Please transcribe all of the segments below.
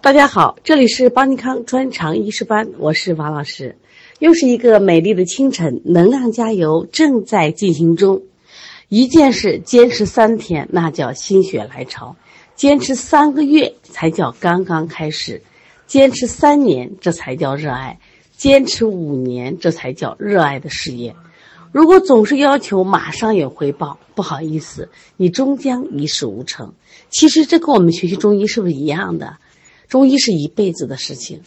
大家好，这里是邦尼康专长医师班，我是王老师。又是一个美丽的清晨，能量加油正在进行中。一件事坚持三天，那叫心血来潮；坚持三个月才叫刚刚开始；坚持三年，这才叫热爱；坚持五年，这才叫热爱的事业。如果总是要求马上有回报，不好意思，你终将一事无成。其实这跟我们学习中医是不是一样的？中医是一辈子的事情，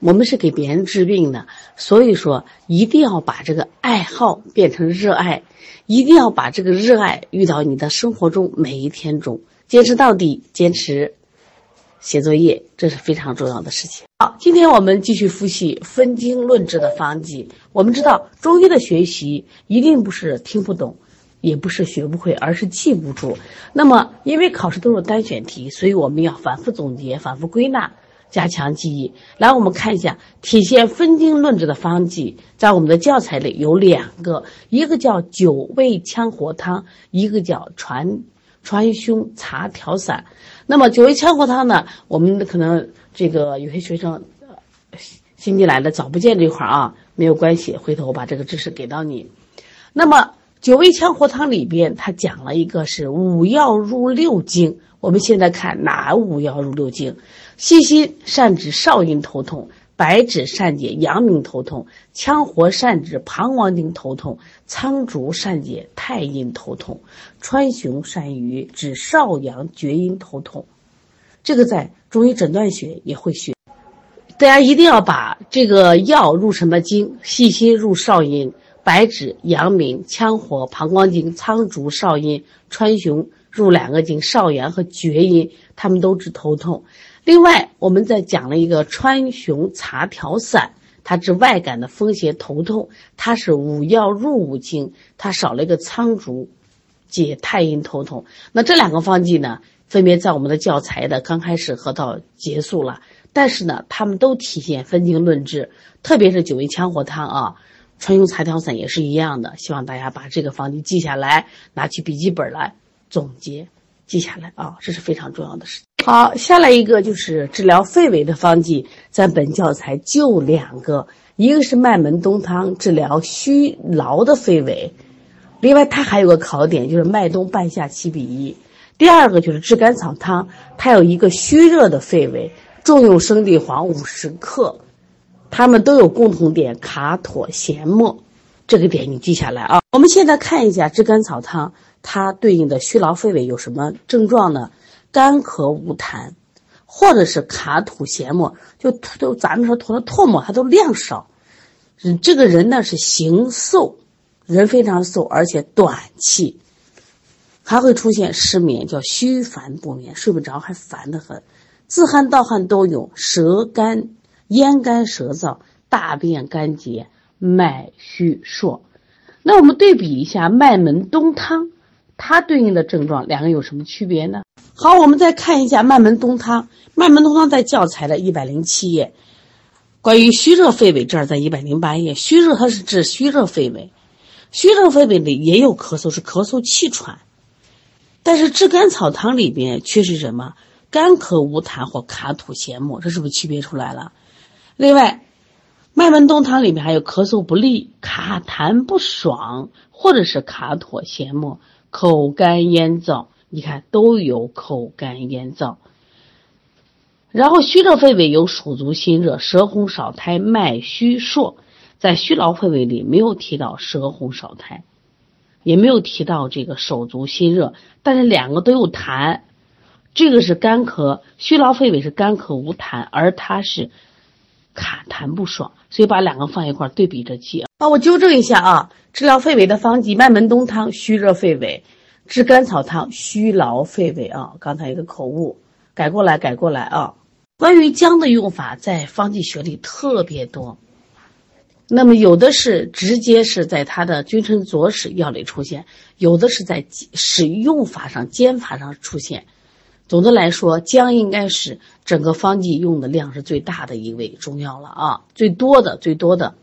我们是给别人治病的，所以说一定要把这个爱好变成热爱，一定要把这个热爱遇到你的生活中每一天中，坚持到底，坚持写作业，这是非常重要的事情。好，今天我们继续复习分经论治的方剂。我们知道中医的学习一定不是听不懂。也不是学不会，而是记不住。那么，因为考试都是单选题，所以我们要反复总结、反复归纳，加强记忆。来，我们看一下体现分经论治的方剂，在我们的教材里有两个，一个叫九味羌活汤，一个叫传传胸茶调散。那么九味羌活汤呢，我们可能这个有些学生新进来的找不见这块啊，没有关系，回头我把这个知识给到你。那么。九味羌活汤里边，它讲了一个是五药入六经。我们现在看哪五药入六经？细辛善治少阴头痛，白芷善解阳明头痛，羌活善治膀胱经头痛，苍术善解太阴头痛，川芎善于治少阳厥阴头痛。这个在中医诊断学也会学。大家一定要把这个药入什么经？细辛入少阴。白芷、阳明、羌活、膀胱经、苍术、少阴、川芎入两个经，少阳和厥阴，他们都治头痛。另外，我们再讲了一个川芎茶调散，它治外感的风邪头痛，它是五药入五经，它少了一个苍术，解太阴头痛。那这两个方剂呢，分别在我们的教材的刚开始和到结束了，但是呢，他们都体现分经论治，特别是九味羌活汤啊。川芎茶调散也是一样的，希望大家把这个方剂记下来，拿起笔记本来总结记下来啊，这是非常重要的事。好，下来一个就是治疗肺痿的方剂，在本教材就两个，一个是麦门冬汤治疗虚劳的肺痿，另外它还有个考点就是麦冬半夏七比一。第二个就是炙甘草汤，它有一个虚热的肺痿，重用生地黄五十克。他们都有共同点，卡妥咸末，这个点你记下来啊。我们现在看一下炙甘草汤，它对应的虚劳肺痿有什么症状呢？干咳无痰，或者是卡吐咸沫，就吐都咱们说吐的唾沫，它都量少。嗯，这个人呢是形瘦，人非常瘦，而且短气，还会出现失眠，叫虚烦不眠，睡不着，还烦得很，自汗盗汗都有，舌干。咽干舌燥，大便干结，脉虚数。那我们对比一下麦门冬汤，它对应的症状两个有什么区别呢？好，我们再看一下麦门冬汤。麦门冬汤在教材的一百零七页，关于虚热肺痿这儿在一百零八页。虚热它是治虚热肺痿，虚热肺痿里也有咳嗽，是咳嗽气喘。但是炙甘草汤里边却是什么？干咳无痰或卡吐咸沫，这是不是区别出来了？另外，麦门冬汤里面还有咳嗽不利、卡痰不爽，或者是卡唾咸沫、口干咽燥，你看都有口干咽燥。然后虚热肺痿有手足心热、舌红少苔、脉虚数，在虚劳肺痿里没有提到舌红少苔，也没有提到这个手足心热，但是两个都有痰，这个是干咳，虚劳肺痿是干咳无痰，而它是。卡痰不爽，所以把两个放一块对比着记啊。我纠正一下啊，治疗肺痿的方剂：麦门冬汤虚热肺痿，炙甘草汤虚劳肺痿啊。刚才一个口误，改过来，改过来啊。关于姜的用法，在方剂学里特别多。那么有的是直接是在它的君臣佐使药里出现，有的是在使用法上、煎法上出现。总的来说，姜应该是整个方剂用的量是最大的一味中药了啊，最多的最多的。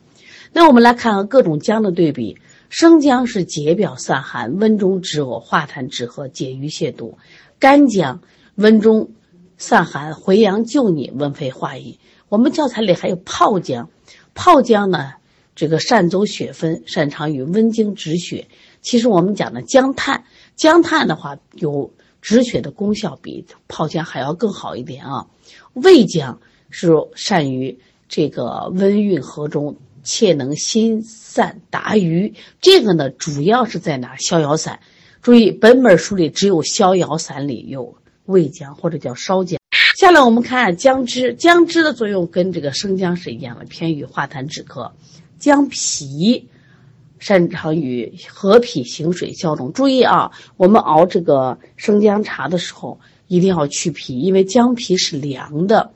那我们来看看各种姜的对比。生姜是解表散寒、温中止呕、化痰止咳、解郁泻毒；干姜温中散寒、回阳救逆、温肺化瘀。我们教材里还有泡姜，泡姜呢，这个善走血分，擅长于温经止血。其实我们讲的姜炭，姜炭的话有止血的功效，比泡姜还要更好一点啊。味姜是善于这个温运和中。且能心散达瘀，这个呢主要是在哪？逍遥散。注意，本本书里只有逍遥散里有味姜或者叫烧姜。下来我们看姜汁，姜汁的作用跟这个生姜是一样的，偏于化痰止咳。姜皮擅长于和脾行水消肿。注意啊，我们熬这个生姜茶的时候一定要去皮，因为姜皮是凉的，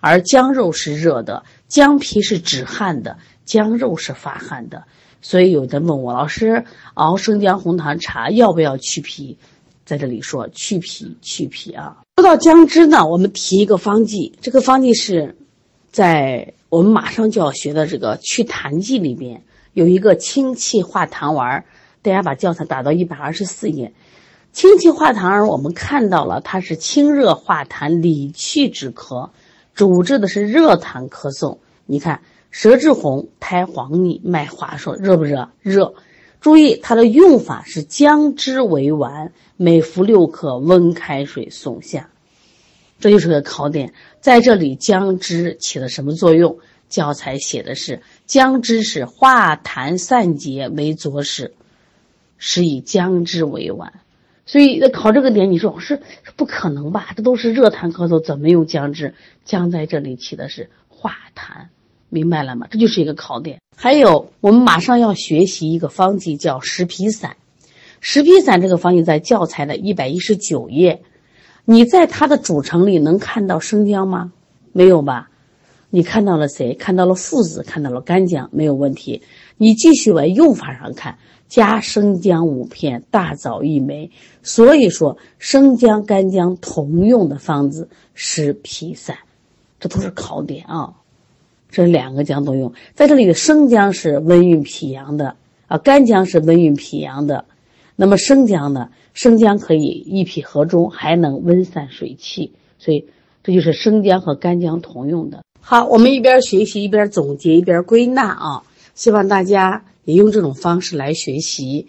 而姜肉是热的，姜皮是止汗的。姜肉是发汗的，所以有的问我老师熬生姜红糖茶要不要去皮？在这里说去皮去皮啊。说到姜汁呢，我们提一个方剂，这个方剂是在我们马上就要学的这个祛痰剂里边有一个清气化痰丸，大家把教材打到一百二十四页。清气化痰丸我们看到了，它是清热化痰、理气止咳，主治的是热痰咳嗽。你看。舌质红，苔黄腻，脉滑数，热不热？热。注意它的用法是姜汁为丸，每服六克，温开水送下。这就是个考点，在这里姜汁起了什么作用？教材写的是姜汁是化痰散结为佐使，是以姜汁为丸。所以考这个点，你说老师不可能吧？这都是热痰咳嗽，怎么用姜汁？姜在这里起的是化痰。明白了吗？这就是一个考点。还有，我们马上要学习一个方剂，叫石皮散。石皮散这个方剂在教材的一百一十九页。你在它的组成里能看到生姜吗？没有吧？你看到了谁？看到了附子，看到了干姜，没有问题。你继续往用法上看，加生姜五片，大枣一枚。所以说，生姜、干姜同用的方子是脾散，这都是考点啊。这两个姜都用，在这里的生姜是温运脾阳的啊，干姜是温运脾阳的。那么生姜呢？生姜可以益脾和中，还能温散水气，所以这就是生姜和干姜同用的。好，我们一边学习一边总结一边归纳啊，希望大家也用这种方式来学习。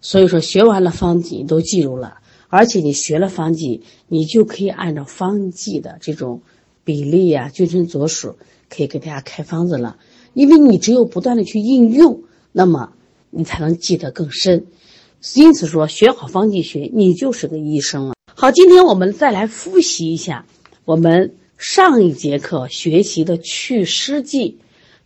所以说，学完了方剂都记住了，而且你学了方剂，你就可以按照方剂的这种比例呀，君臣佐使。可以给大家开方子了，因为你只有不断的去应用，那么你才能记得更深。因此说，学好方剂学，你就是个医生了。好，今天我们再来复习一下我们上一节课学习的祛湿剂。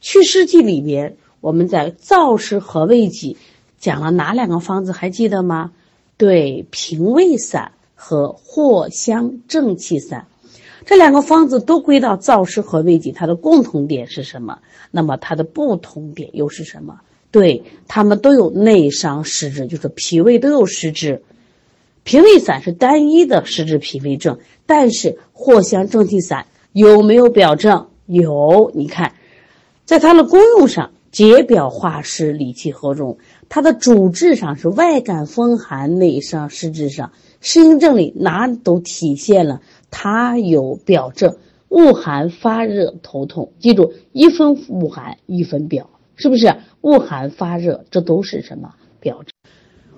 祛湿剂里边，我们在燥湿和胃剂讲了哪两个方子？还记得吗？对，平胃散和藿香正气散。这两个方子都归到燥湿和胃剂，它的共同点是什么？那么它的不同点又是什么？对，它们都有内伤湿滞，就是脾胃都有湿滞。平胃散是单一的湿滞脾胃症，但是藿香正气散有没有表症？有，你看，在它的功用上，解表化湿、理气和中；它的主治上是外感风寒、内伤湿滞上，适应症里哪都体现了。它有表症，恶寒发热头痛，记住一分恶寒一分表，是不是？恶寒发热，这都是什么表症？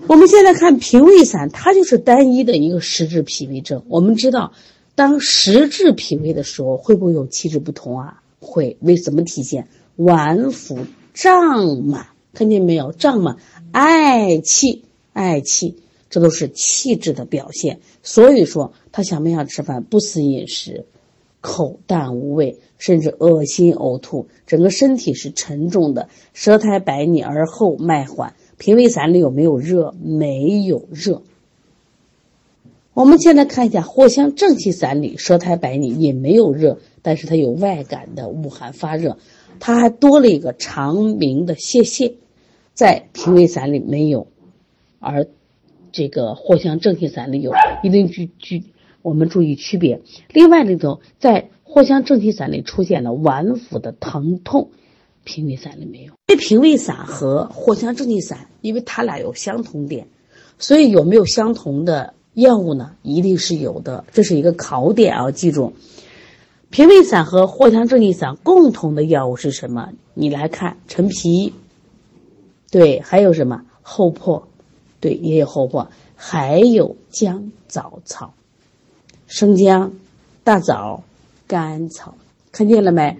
我们现在看脾胃散，它就是单一的一个实质脾胃症。我们知道，当实质脾胃的时候，会不会有气质不同啊？会，为什么体现？脘腹胀满，看见没有？胀满，嗳气，嗳气。这都是气滞的表现，所以说他想不想吃饭，不思饮食，口淡无味，甚至恶心呕吐，整个身体是沉重的，舌苔白腻而后脉缓。脾胃散里有没有热？没有热。我们现在看一下藿香正气散里，舌苔白腻也没有热，但是它有外感的恶寒发热，它还多了一个长鸣的泄泻，在脾胃散里没有，而。这个藿香正气散里有，一定去去，我们注意区别。另外里头，在藿香正气散里出现了脘腹的疼痛，平胃散里没有。因为平胃散和藿香正气散，因为它俩有相同点，所以有没有相同的药物呢，一定是有的，这是一个考点啊，记住。平胃散和藿香正气散共同的药物是什么？你来看，陈皮，对，还有什么厚朴，对，也有厚朴，还有姜枣草、生姜、大枣、甘草，看见了没？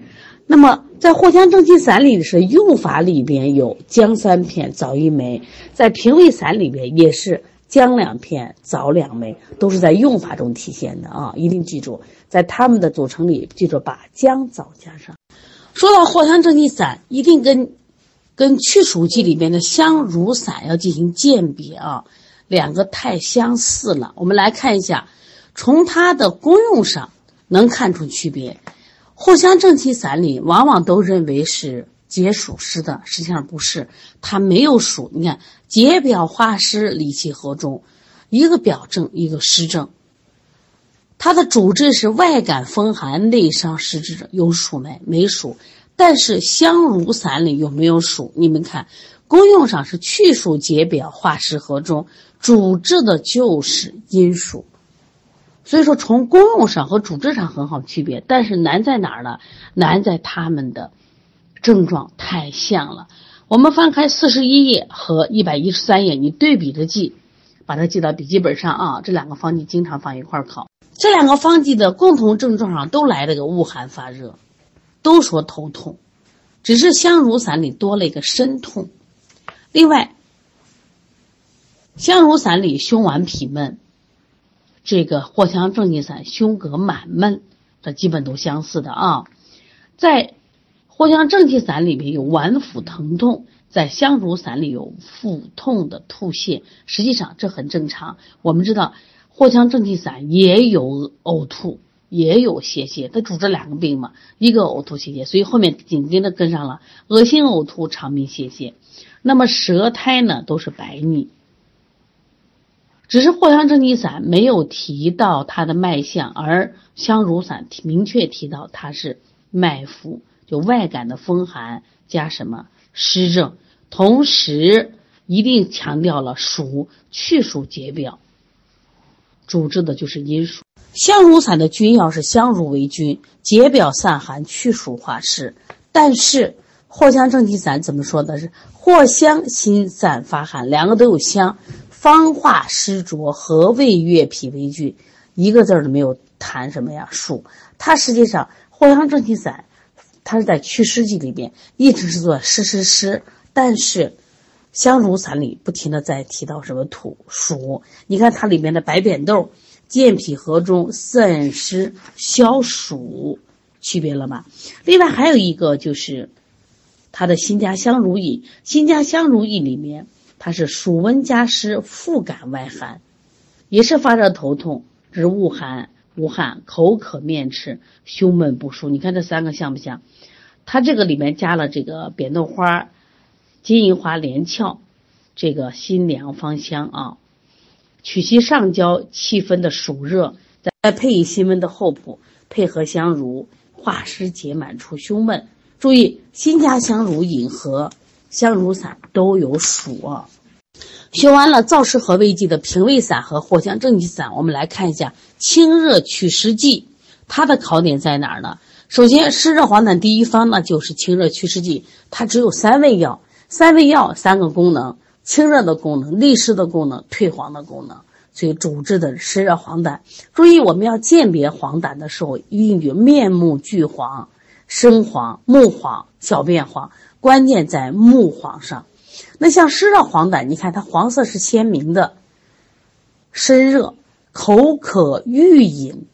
那么在藿香正气散里是用法里边有姜三片，枣一枚；在平胃散里边也是。姜两片，枣两枚，都是在用法中体现的啊！一定记住，在它们的组成里，记住把姜枣加上。说到藿香正气散，一定跟跟祛暑剂里面的香茹散要进行鉴别啊，两个太相似了。我们来看一下，从它的功用上能看出区别。藿香正气散里往往都认为是。解暑湿的，实际上不是，它没有暑。你看，解表化湿，理气和中，一个表症，一个湿症。它的主治是外感风寒、内伤湿滞者，有暑没？没暑。但是香茹散里有没有暑？你们看，功用上是去暑解表、化湿和中，主治的就是阴暑。所以说，从功用上和主治上很好区别，但是难在哪儿呢？难在它们的。症状太像了，我们翻开四十一页和一百一十三页，你对比着记，把它记到笔记本上啊。这两个方剂经常放一块儿考，这两个方剂的共同症状上都来了个恶寒发热，都说头痛，只是香茹散里多了一个身痛。另外，香茹散里胸脘痞闷，这个藿香正气散胸膈满闷，这基本都相似的啊，在。藿香正气散里面有脘腹疼痛，在香茹散里有腹痛的吐泻，实际上这很正常。我们知道藿香正气散也有呕吐，也有泄泻，它主治两个病嘛，一个呕吐泄泻，所以后面紧跟着跟上了恶心呕吐、肠鸣泄泻。那么舌苔呢都是白腻，只是藿香正气散没有提到它的脉象，而香茹散提明确提到它是脉浮。就外感的风寒加什么湿症，同时一定强调了暑去暑解表，主治的就是阴暑。香茹散的君药是香茹为君，解表散寒，去暑化湿。但是藿香正气散怎么说的？是藿香辛散发寒，两个都有香，方化湿浊，和胃悦脾为君，一个字儿都没有谈什么呀暑。它实际上藿香正气散。它是在祛湿剂里边一直是做湿湿湿，但是香茹散里不停的在提到什么土暑。你看它里面的白扁豆，健脾和中，散湿消暑，区别了吗？另外还有一个就是它的新加香茹饮，新加香茹饮里面它是暑温加湿，腹感外寒，也是发热头痛，这是恶寒。无汗、口渴、面赤、胸闷不舒，你看这三个像不像？它这个里面加了这个扁豆花、金银花、连翘，这个辛凉芳香啊，取其上焦，气分的暑热，再配以辛温的厚朴，配合香茹化湿解满除胸闷。注意，辛加香茹饮和香茹散都有属啊。学完了燥湿和胃剂的平胃散和藿香正气散，我们来看一下清热祛湿剂，它的考点在哪儿呢？首先，湿热黄疸第一方呢就是清热祛湿剂，它只有三味药，三味药三个功能：清热的功能、利湿的功能、退黄的功能。所以主治的湿热黄疸。注意，我们要鉴别黄疸的时候，一定就面目俱黄、生黄、目黄、小便黄，关键在目黄上。那像湿热黄疸，你看它黄色是鲜明的，身热，口渴欲饮，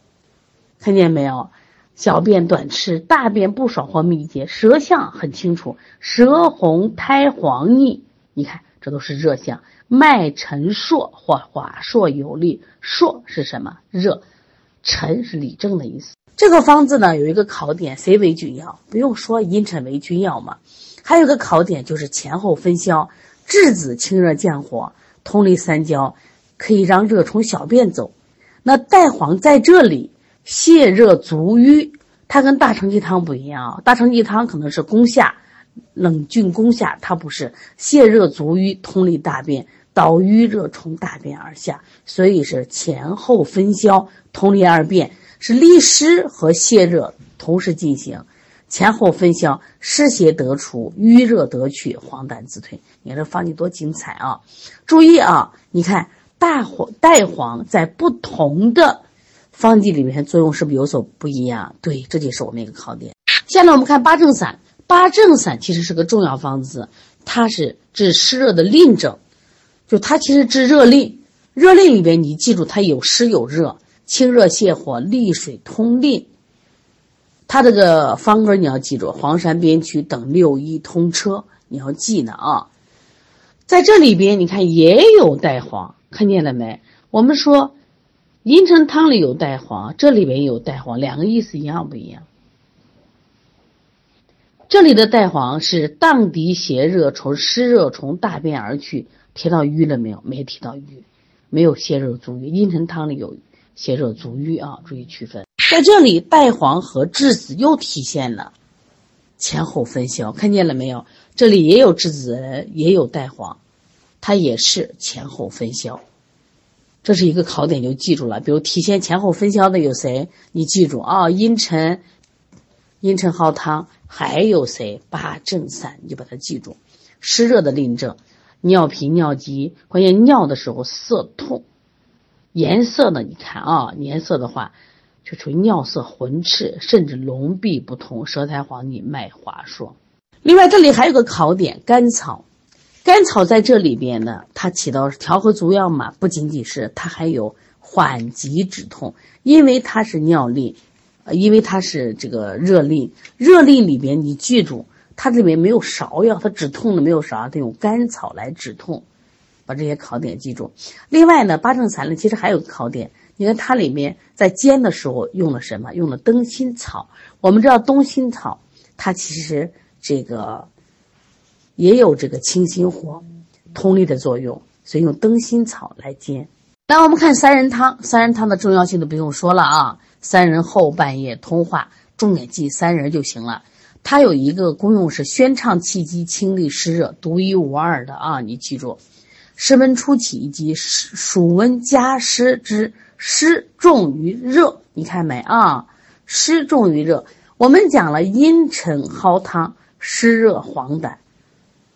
看见没有？小便短赤，大便不爽或秘结，舌象很清楚，舌红苔黄腻，你看这都是热象。脉沉硕或滑硕有力，硕是什么？热，沉是里症的意思。这个方子呢有一个考点，谁为君药，不用说阴沉为君药嘛。还有个考点就是前后分消，栀子清热降火，通利三焦，可以让热从小便走。那带黄在这里泻热足瘀，它跟大承气汤不一样啊。大承气汤可能是攻下，冷峻攻下，它不是泻热足瘀，通利大便，导瘀热从大便而下，所以是前后分消，通利二便，是利湿和泻热同时进行，前后分消，湿邪得除，瘀热得去，黄疸自退。你看这方剂多精彩啊！注意啊，你看大黄、代黄在不同的方剂里面作用是不是有所不一样？对，这就是我们一个考点。下面我们看八正散，八正散其实是个重要方子，它是治湿热的令症，就它其实治热令。热令里边你记住，它有湿有热，清热泻火，利水通令。它这个方格你要记住，黄山边区等六一通车，你要记呢啊。在这里边你看也有带黄，看见了没？我们说茵陈汤里有带黄，这里边有带黄，两个意思一样不一样？这里的带黄是荡涤邪热，从湿热从大便而去，提到瘀了没有？没提到瘀，没有泻热足瘀。茵陈汤里有泻热足瘀啊，注意区分。在这里带黄和质子又体现了前后分销，看见了没有？这里也有质子，也有带黄，它也是前后分销。这是一个考点，就记住了。比如体现前后分销的有谁？你记住啊，茵陈。茵陈蒿汤还有谁？八正散，你就把它记住。湿热的令症，尿频尿急，关键尿的时候色痛，颜色呢？你看啊，颜色的话，就属于尿色浑赤，甚至龙闭不通，舌苔黄腻，脉滑数。另外，这里还有个考点，甘草。甘草在这里边呢，它起到调和足药嘛，不仅仅是它还有缓急止痛，因为它是尿利。呃，因为它是这个热利，热利里边你记住，它这里面没有芍药，它止痛的没有芍，它用甘草来止痛，把这些考点记住。另外呢，八正散呢其实还有个考点，你看它里面在煎的时候用了什么？用了灯心草。我们知道灯心草，它其实这个也有这个清心火、通利的作用，所以用灯心草来煎。那我们看三仁汤，三仁汤的重要性都不用说了啊。三仁后半夜通化，重点记三仁就行了。它有一个功用是宣畅气机、清利湿热，独一无二的啊！你记住，湿温初起以及暑温加湿之湿重于热，你看没啊？湿重于热，我们讲了阴沉蒿汤，湿热黄疸，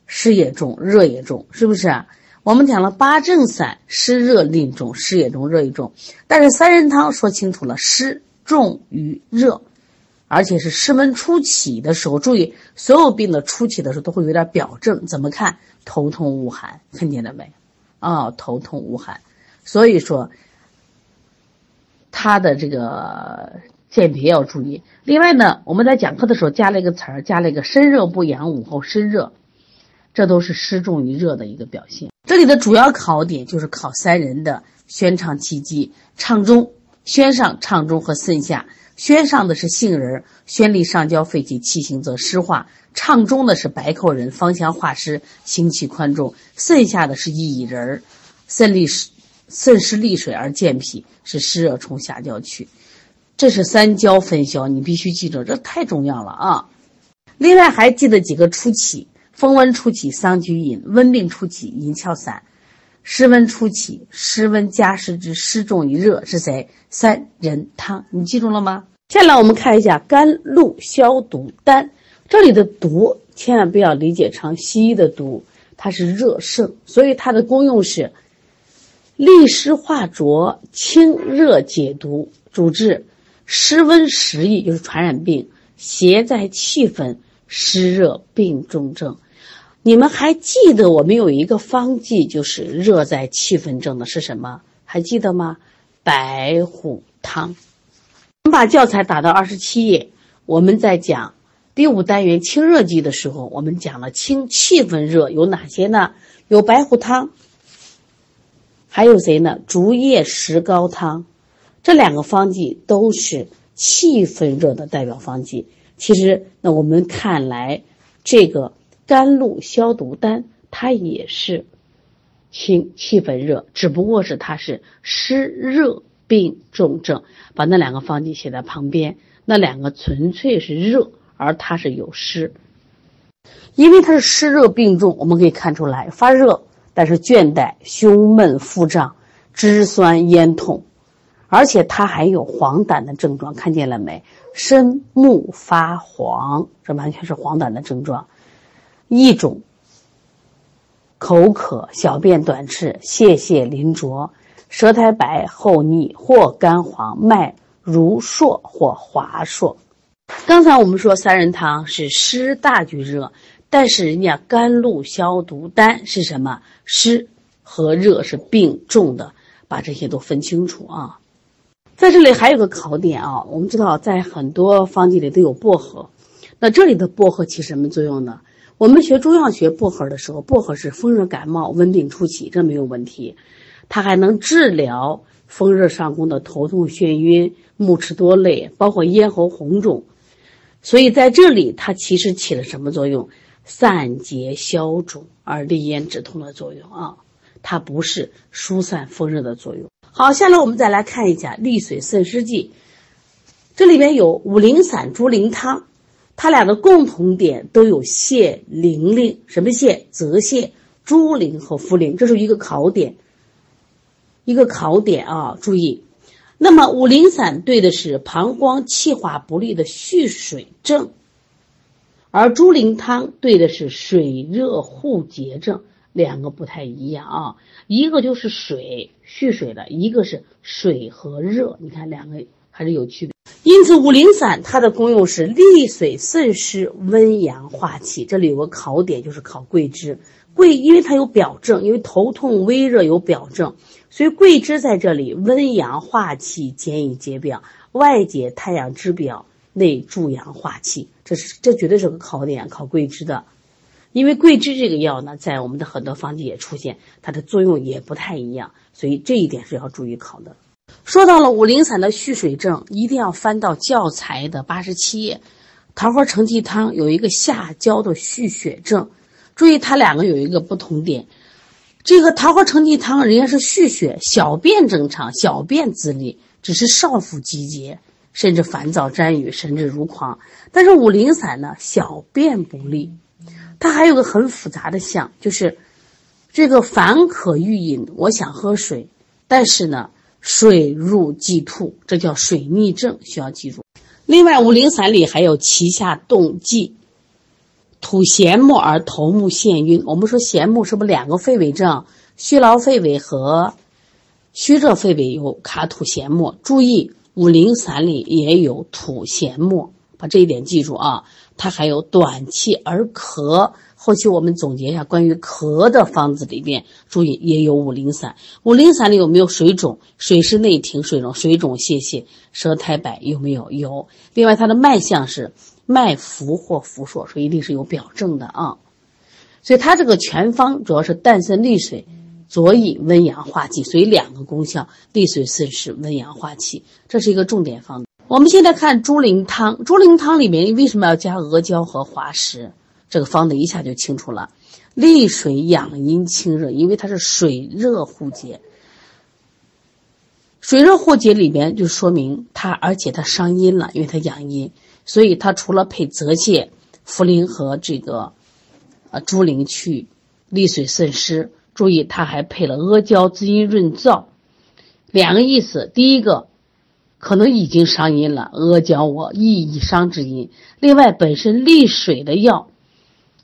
湿也重，热也重，是不是？我们讲了八正散，湿热令重，湿也重，热也重。但是三仁汤说清楚了，湿重于热，而且是湿温初起的时候。注意，所有病的初起的时候都会有点表症，怎么看？头痛恶寒，看见了没？啊，头痛恶寒。所以说，他的这个鉴别要注意。另外呢，我们在讲课的时候加了一个词儿，加了一个身热不养，午后身热，这都是湿重于热的一个表现。这里的主要考点就是考三人的宣畅气机，畅中、宣上、畅中和肾下。宣上的是杏仁，宣利上焦肺气，气行则湿化；畅中的是白蔻仁，芳香化湿，行气宽重；肾下的是薏仁，肾利湿，肾湿利水而健脾，是湿热从下焦去。这是三焦分消，你必须记住，这太重要了啊！另外还记得几个初起。风温初起，桑菊饮；温病初起，银翘散；湿温初起，湿温加湿之湿重于热，是谁？三仁汤，你记住了吗？下来我们看一下甘露消毒丹，这里的毒千万不要理解成西医的毒，它是热盛，所以它的功用是利湿化浊、清热解毒，主治湿温实疫，就是传染病，邪在气分，湿热病重症。你们还记得我们有一个方剂，就是热在气分症的是什么？还记得吗？白虎汤。我们把教材打到二十七页，我们在讲第五单元清热剂的时候，我们讲了清气分热有哪些呢？有白虎汤，还有谁呢？竹叶石膏汤，这两个方剂都是气分热的代表方剂。其实，那我们看来这个。甘露消毒丹，它也是清气分热，只不过是它是湿热病重症，把那两个方剂写在旁边。那两个纯粹是热，而它是有湿，因为它是湿热病重，我们可以看出来发热，但是倦怠、胸闷、腹胀、肢酸、咽痛，而且它还有黄疸的症状，看见了没？身目发黄，这完全是黄疸的症状。一种口渴、小便短赤、泄泻淋浊、舌苔白厚腻或干黄、脉如数或滑数。刚才我们说三仁汤是湿大聚热，但是人家甘露消毒丹是什么？湿和热是并重的，把这些都分清楚啊。在这里还有个考点啊，我们知道在很多方剂里都有薄荷，那这里的薄荷起什么作用呢？我们学中药学薄荷的时候，薄荷是风热感冒、温病初期，这没有问题。它还能治疗风热上攻的头痛、眩晕、目赤多泪，包括咽喉红肿。所以在这里，它其实起了什么作用？散结消肿而利咽止痛的作用啊，它不是疏散风热的作用。好，下来我们再来看一下利水渗湿剂，这里边有五苓散、猪苓汤。它俩的共同点都有泻灵苓，什么泻？泽泻、猪苓和茯苓，这是一个考点，一个考点啊！注意，那么五苓散对的是膀胱气化不利的蓄水症，而猪苓汤对的是水热互结症，两个不太一样啊，一个就是水蓄水的，一个是水和热，你看两个还是有区别。因此，五苓散它的功用是利水渗湿、温阳化气。这里有个考点，就是考桂枝。桂，因为它有表证，因为头痛、微热有表证，所以桂枝在这里温阳化气、兼以解表，外解太阳之表，内助阳化气。这是这绝对是个考点，考桂枝的。因为桂枝这个药呢，在我们的很多方剂也出现，它的作用也不太一样，所以这一点是要注意考的。说到了五苓散的蓄水症，一定要翻到教材的八十七页。桃花承气汤有一个下焦的蓄血症，注意它两个有一个不同点。这个桃花承气汤人家是蓄血，小便正常，小便自利，只是少腹积结，甚至烦躁沾雨，神志如狂。但是五苓散呢，小便不利，它还有个很复杂的象，就是这个烦渴欲饮，我想喝水，但是呢。水入即吐，这叫水逆症，需要记住。另外，五苓散里还有脐下动悸，吐涎沫而头目眩晕。我们说涎沫是不是两个肺痿症？虚劳肺痿和虚热肺痿有卡吐涎沫。注意，五苓散里也有吐涎沫，把这一点记住啊。它还有短气而咳。后期我们总结一下关于咳的方子里边，注意也有五苓散。五苓散里有没有水肿？水湿内停水肿，水肿泄泻，舌苔白有没有？有。另外它的脉象是脉浮或浮数，所以一定是有表证的啊。所以它这个全方主要是淡渗利水，佐以温阳化气，所以两个功效：利水渗湿，温阳化气，这是一个重点方。我们现在看猪苓汤，猪苓汤里面为什么要加阿胶和滑石？这个方子一下就清楚了，利水养阴清热，因为它是水热互结，水热互结里边就说明它，而且它伤阴了，因为它养阴，所以它除了配泽泻、茯苓和这个，呃猪苓去利水渗湿，注意它还配了阿胶滋阴润燥，两个意思，第一个可能已经伤阴了，阿胶我益以伤之阴，另外本身利水的药。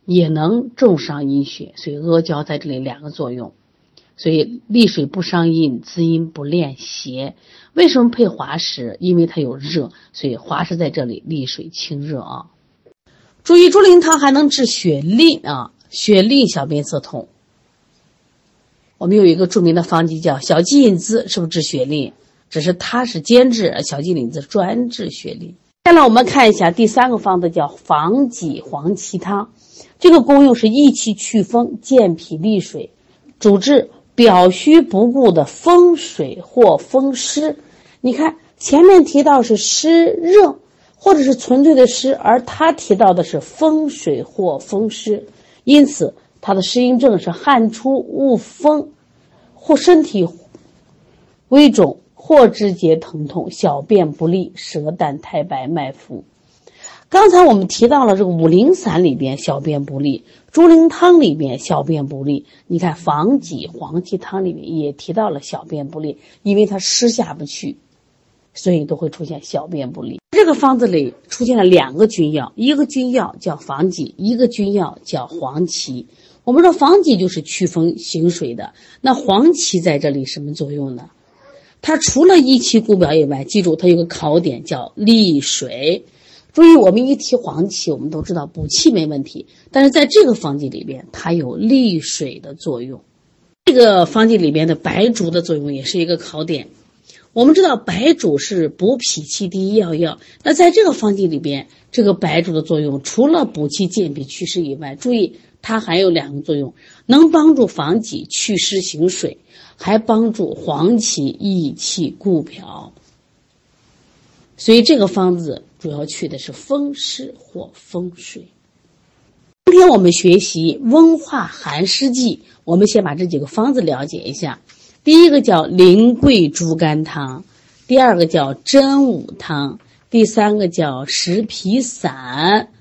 也能重伤阴血，所以阿胶在这里两个作用，所以利水不伤阴，滋阴不恋邪。为什么配滑石？因为它有热，所以滑石在这里利水清热啊。注意，猪苓汤还能治血淋啊，血淋小便涩痛。我们有一个著名的方剂叫小鸡引子，是不是治血淋？只是它是兼治，小鸡引子专治血淋。下来我们看一下第三个方子，叫防己黄芪汤。这个功用是益气祛风、健脾利水，主治表虚不顾的风水或风湿。你看前面提到是湿热，或者是纯粹的湿，而他提到的是风水或风湿，因此他的湿阴症是汗出恶风，或身体微肿，或肢节疼痛，小便不利，舌淡苔白，脉浮。刚才我们提到了这个五苓散里边小便不利，猪苓汤里边小便不利。你看防己黄芪汤里面也提到了小便不利，因为它湿下不去，所以都会出现小便不利。这个方子里出现了两个君药，一个君药叫防己，一个君药叫黄芪。我们说防己就是祛风行水的，那黄芪在这里什么作用呢？它除了益气固表以外，记住它有个考点叫利水。注意，我们一提黄芪，我们都知道补气没问题，但是在这个方剂里边，它有利水的作用。这个方剂里边的白术的作用也是一个考点。我们知道白术是补脾气第一要药，那在这个方剂里边，这个白术的作用除了补气健脾祛湿以外，注意它还有两个作用，能帮助防己祛湿行水。还帮助黄芪益气固表，所以这个方子主要去的是风湿或风水。今天我们学习温化寒湿剂，我们先把这几个方子了解一下。第一个叫苓桂猪肝汤，第二个叫真武汤，第三个叫石皮散。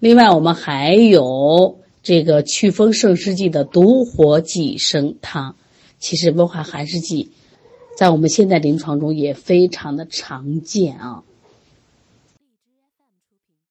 另外，我们还有这个祛风胜湿剂的独活寄生汤。其实温化寒湿剂，在我们现在临床中也非常的常见啊。